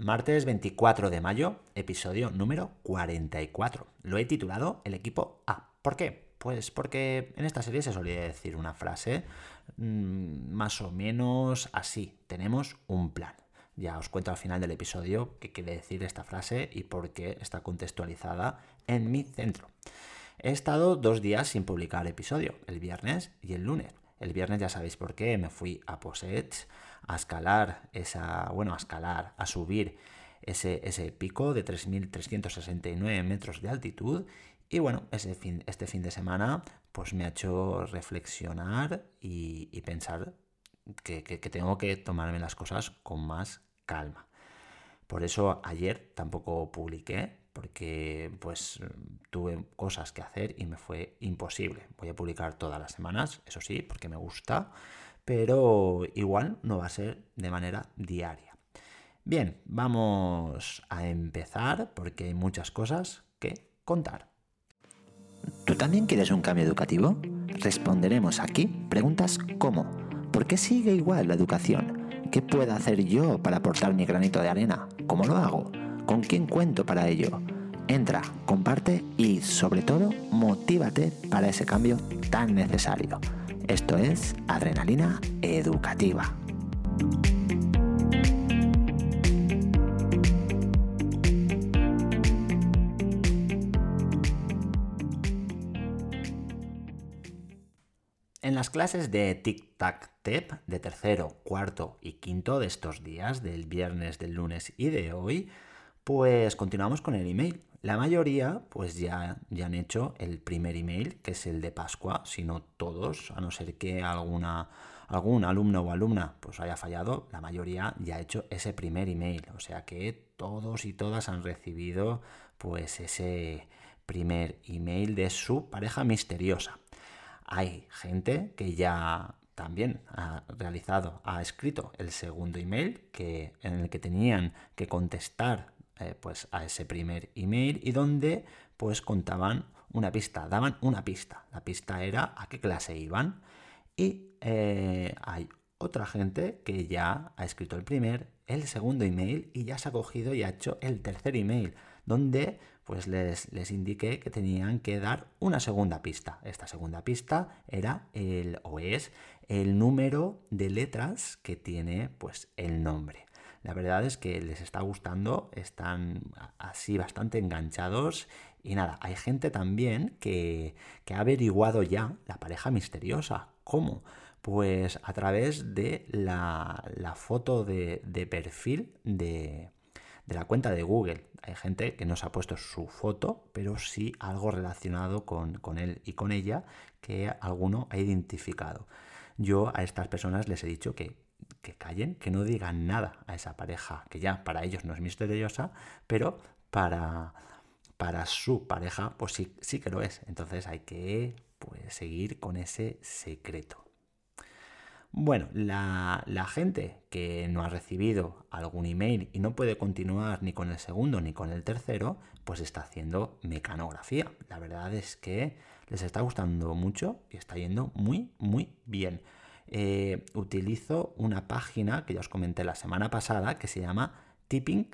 Martes 24 de mayo, episodio número 44. Lo he titulado El equipo A. ¿Por qué? Pues porque en esta serie se solía decir una frase mmm, más o menos así. Tenemos un plan. Ya os cuento al final del episodio qué quiere decir esta frase y por qué está contextualizada en mi centro. He estado dos días sin publicar episodio, el viernes y el lunes. El viernes ya sabéis por qué, me fui a Posets a escalar esa, bueno, a escalar, a subir ese, ese pico de 3.369 metros de altitud y bueno, ese fin, este fin de semana pues me ha hecho reflexionar y, pensar que, que, tengo que tomarme las cosas con más calma. Por eso ayer tampoco publiqué, porque pues tuve cosas que hacer y me fue imposible. Voy a publicar todas las semanas, eso sí, porque me gusta, pero igual no va a ser de manera diaria. Bien, vamos a empezar porque hay muchas cosas que contar. ¿Tú también quieres un cambio educativo? Responderemos aquí preguntas como ¿por qué sigue igual la educación? ¿Qué puedo hacer yo para aportar mi granito de arena? ¿Cómo lo hago? ¿Con quién cuento para ello? Entra, comparte y sobre todo motívate para ese cambio tan necesario. Esto es Adrenalina Educativa. En las clases de Tic Tac Tep de tercero, cuarto y quinto de estos días, del viernes, del lunes y de hoy, pues continuamos con el email. La mayoría pues ya, ya han hecho el primer email, que es el de Pascua, si no todos, a no ser que alguna, algún alumno o alumna pues haya fallado, la mayoría ya ha hecho ese primer email. O sea que todos y todas han recibido pues ese primer email de su pareja misteriosa. Hay gente que ya también ha realizado, ha escrito el segundo email que, en el que tenían que contestar eh, pues a ese primer email y donde pues contaban una pista, daban una pista. La pista era a qué clase iban. Y eh, hay otra gente que ya ha escrito el primer, el segundo email y ya se ha cogido y ha hecho el tercer email, donde pues les, les indiqué que tenían que dar una segunda pista. Esta segunda pista era el o es el número de letras que tiene pues el nombre. La verdad es que les está gustando, están así bastante enganchados y nada, hay gente también que, ha averiguado ya la pareja misteriosa. ¿Cómo? Pues a través de la, foto de, perfil de, de, la cuenta de Google. Hay gente que no se ha puesto su foto, pero sí algo relacionado con, con él y con ella que alguno ha identificado. Yo a estas personas les he dicho que que callen, que no digan nada a esa pareja, que ya para ellos no es misteriosa, pero para, para su pareja, pues sí, sí que lo es. Entonces hay que pues, seguir con ese secreto. Bueno, la, la, gente que no ha recibido algún email y no puede continuar ni con el segundo ni con el tercero, pues está haciendo mecanografía. La verdad es que les está gustando mucho y está yendo muy, muy bien. Eh, utilizo una página que ya os comenté la semana pasada que se llama tipping,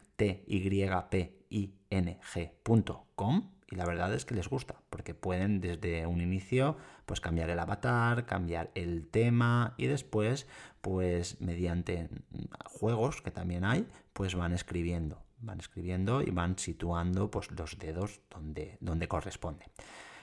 y la verdad es que les gusta porque pueden desde un inicio pues cambiar el avatar, cambiar el tema y después pues mediante juegos que también hay pues van escribiendo, van escribiendo y van situando pues los dedos donde, donde corresponde.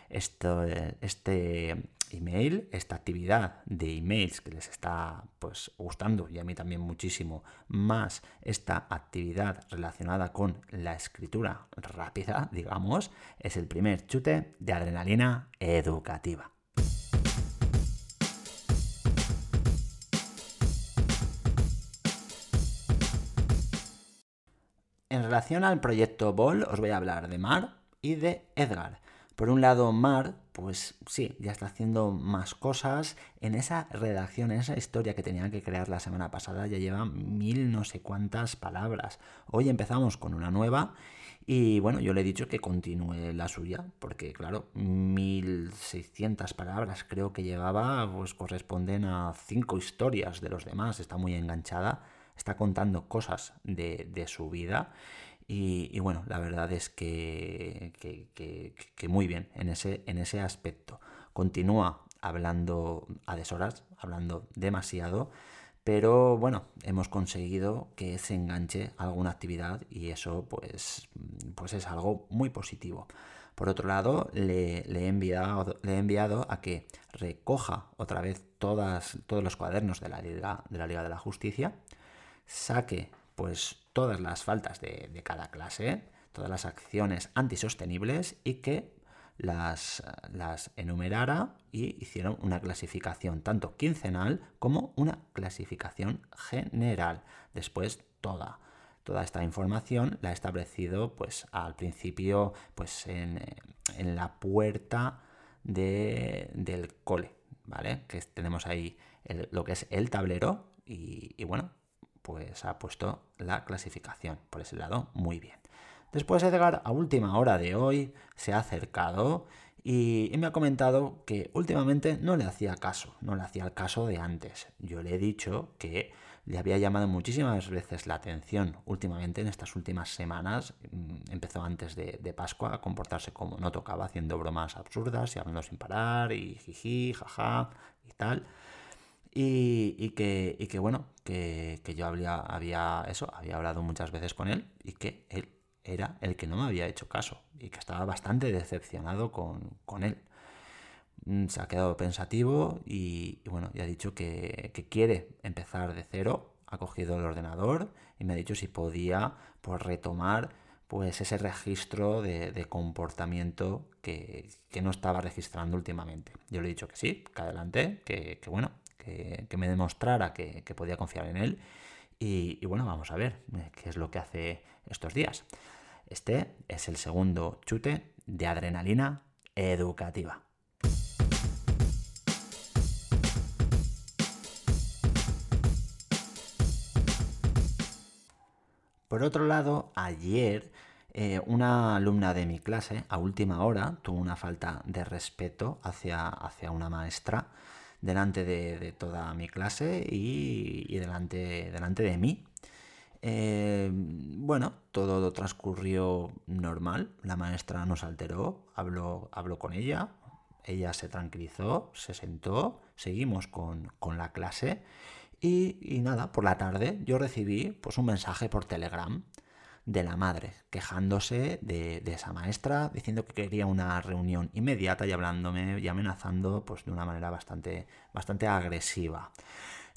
Esto, este email, esta actividad de emails que les está pues gustando y a mí también muchísimo, más esta actividad relacionada con la escritura rápida, digamos, es el primer chute de adrenalina educativa. En relación al proyecto Ball os voy a hablar de Mar y de Edgar. Por un lado, Mar, pues sí, ya está haciendo más cosas. En esa redacción, en esa historia que tenían que crear la semana pasada, ya lleva mil no sé cuántas palabras. Hoy empezamos con una nueva y bueno, yo le he dicho que continúe la suya, porque claro, 1600 palabras creo que llevaba, pues corresponden a cinco historias de los demás. Está muy enganchada está contando cosas de, su vida. Y, bueno, la verdad es que, que, muy bien en ese, en ese aspecto. Continúa hablando a deshoras, hablando demasiado, pero bueno, hemos conseguido que se enganche alguna actividad y eso pues, pues es algo muy positivo. Por otro lado, le, he enviado, le, he enviado, a que recoja otra vez todos los cuadernos de la, de la Liga de la Justicia, saque pues todas las faltas de, de cada clase, todas las acciones antisostenibles y que las, las enumerara y hicieron una clasificación tanto quincenal como una clasificación general. Después toda, toda esta información la ha establecido pues al principio pues en, la puerta del cole, ¿vale? Que tenemos ahí lo que es el tablero y, y bueno, pues ha puesto la clasificación por ese lado muy bien. Después Edgar, a última hora de hoy, se ha acercado y, me ha comentado que últimamente no le hacía caso, no le hacía el caso de antes. Yo le he dicho que le había llamado muchísimas veces la atención últimamente en estas últimas semanas. Mm, empezó antes de, Pascua a comportarse como no tocaba, haciendo bromas absurdas y hablando sin parar y jiji, jaja y tal. Y, que, bueno, que, yo había, había eso, había hablado muchas veces con él y que él era el que no me había hecho caso y que estaba bastante decepcionado con, él. Mm, se ha quedado pensativo y, bueno, ya ha dicho que, quiere empezar de cero, ha cogido el ordenador y me ha dicho si podía pues, retomar pues, ese registro de, comportamiento que, no estaba registrando últimamente. Yo le he dicho que sí, que adelante, que, bueno, que, me demostrara que, podía confiar en él y, bueno, vamos a ver eh, qué es lo que hace estos días. Este es el segundo chute de adrenalina educativa. Por otro lado, ayer eh, una alumna de mi clase, a última hora, tuvo una falta de respeto hacia, hacia una maestra delante de, toda mi clase y, delante, delante de mí. Eh, bueno, todo transcurrió normal, la maestra nos alteró, habló, con ella, ella se tranquilizó, se sentó, seguimos con, la clase y, nada, por la tarde yo recibí pues, un mensaje por Telegram de la madre, quejándose de, esa maestra, diciendo que quería una reunión inmediata y hablándome y amenazando pues, de una manera bastante, bastante agresiva.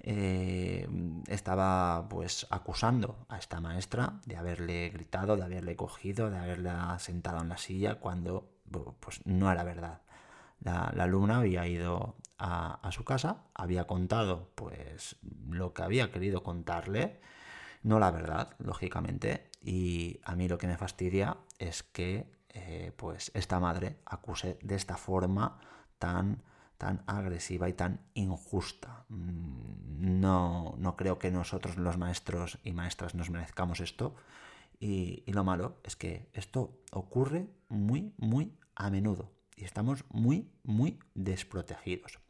Eh, estaba pues acusando a esta maestra de haberle gritado, de haberle cogido, de haberla sentado en la silla cuando pues no era verdad. La, alumna había ido a, a, su casa, había contado pues lo que había querido contarle, no la verdad, lógicamente, y a mí lo que me fastidia es que eh, pues esta madre acuse de esta forma tan, tan agresiva y tan injusta. Mm, no, no creo que nosotros los maestros y maestras nos merezcamos esto. Y, y, lo malo es que esto ocurre muy, muy a menudo. Y estamos muy, muy desprotegidos.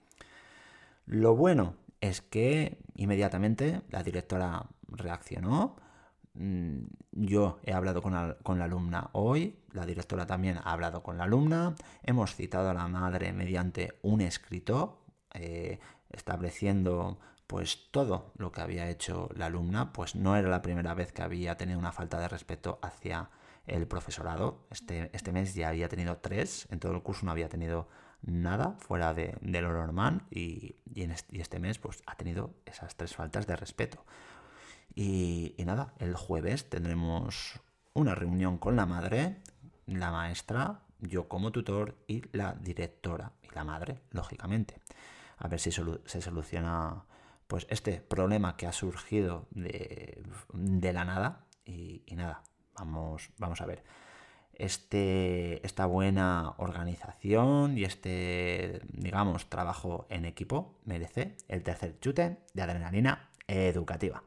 Lo bueno es que inmediatamente la directora reaccionó. Mm, yo he hablado con la, alumna hoy, la directora también ha hablado con la alumna, hemos citado a la madre mediante un escrito eh, estableciendo pues todo lo que había hecho la alumna, pues no era la primera vez que había tenido una falta de respeto hacia el profesorado. Este, este mes ya había tenido tres, en todo el curso no había tenido nada fuera de, lo normal y, este, y, este, mes pues ha tenido esas tres faltas de respeto. Y, nada, el jueves tendremos una reunión con la madre, la maestra, yo como tutor y la directora y la madre, lógicamente. A ver si se soluciona pues este problema que ha surgido de, la nada y, nada, vamos, vamos a ver. Este, esta buena organización y este, digamos, trabajo en equipo merece el tercer chute de adrenalina educativa.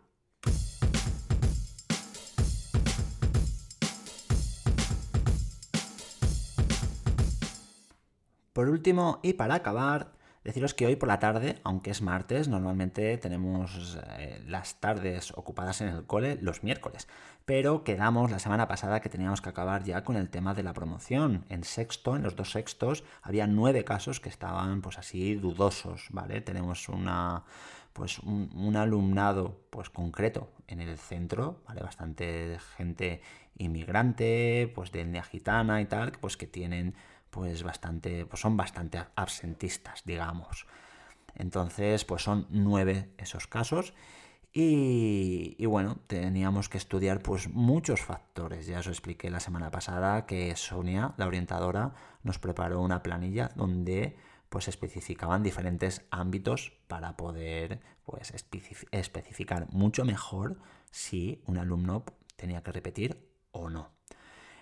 Por último, y para acabar, Deciros que hoy por la tarde, aunque es martes, normalmente tenemos eh, las tardes ocupadas en el cole los miércoles, pero quedamos la semana pasada que teníamos que acabar ya con el tema de la promoción. En sexto, en los dos sextos, había nueve casos que estaban pues así dudosos, ¿vale? Tenemos una pues un, alumnado pues concreto en el centro, ¿vale? Bastante gente inmigrante, pues de etnia gitana y tal, pues que tienen pues bastante, pues son bastante absentistas, digamos. Entonces, pues son nueve esos casos. Y, bueno, teníamos que estudiar pues muchos factores. Ya os expliqué la semana pasada que Sonia, la orientadora, nos preparó una planilla donde pues especificaban diferentes ámbitos para poder pues especificar mucho mejor si un alumno tenía que repetir o no.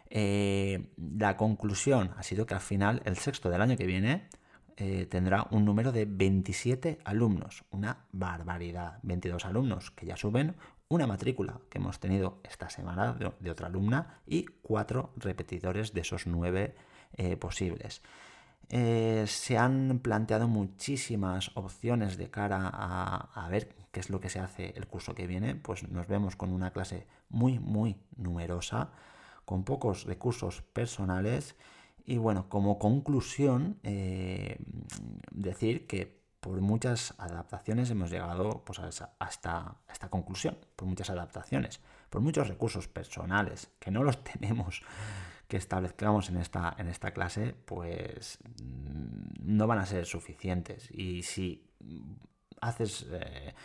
Eh, la conclusión ha sido que al final, el sexto del año que viene, eh, tendrá un número de 27 alumnos. Una barbaridad. 22 alumnos que ya suben, una matrícula que hemos tenido esta semana de, otra alumna y cuatro repetidores de esos nueve eh, posibles. se han planteado muchísimas opciones de cara a, a, ver qué es lo que se hace el curso que viene. Pues nos vemos con una clase muy, muy numerosa con pocos recursos personales y bueno, como conclusión, eh, decir que por muchas adaptaciones hemos llegado pues, hasta esta conclusión, por muchas adaptaciones, por muchos recursos personales que no los tenemos que establezcamos en esta, en esta clase, pues mm, no van a ser suficientes. Y si haces eh,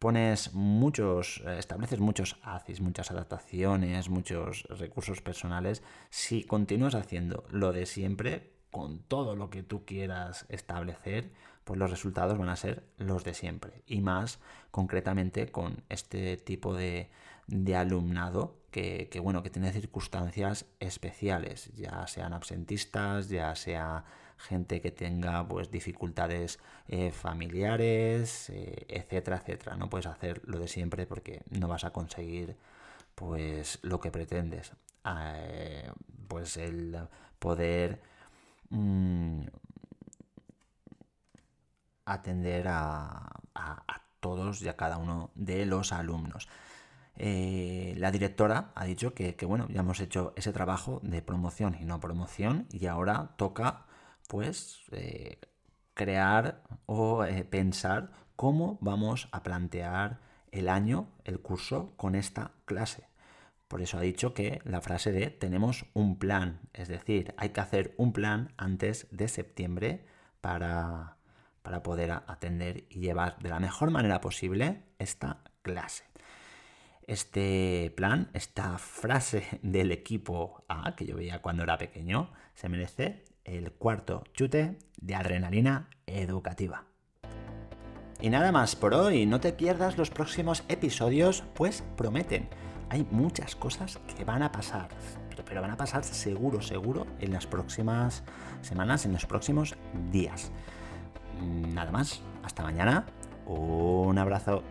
pones muchos, eh, estableces muchos ACIs, muchas adaptaciones, muchos recursos personales, si continúas haciendo lo de siempre, con todo lo que tú quieras establecer, pues los resultados van a ser los de siempre. Y más concretamente con este tipo de, de alumnado que, que, bueno, que tiene circunstancias especiales, ya sean absentistas, ya sea gente que tenga pues dificultades eh, familiares, eh, etcétera, etcétera. No puedes hacer lo de siempre porque no vas a conseguir pues lo que pretendes. Eh, pues el poder mm, atender a, todos y a cada uno de los alumnos. la directora ha dicho que, que, bueno, ya hemos hecho ese trabajo de promoción y no promoción y ahora toca pues crear o eh, pensar cómo vamos a plantear el año, el curso con esta clase. Por eso ha dicho que la frase de tenemos un plan, es decir, hay que hacer un plan antes de septiembre para, para poder atender y llevar de la mejor manera posible esta clase. Este plan, esta frase del equipo A que yo veía cuando era pequeño, se merece el cuarto chute de adrenalina educativa. Y nada más por hoy, no te pierdas los próximos episodios, pues prometen. Hay muchas cosas que van a pasar, pero van a pasar seguro, seguro en las próximas semanas, en los próximos días. Nada más, hasta mañana, un abrazo.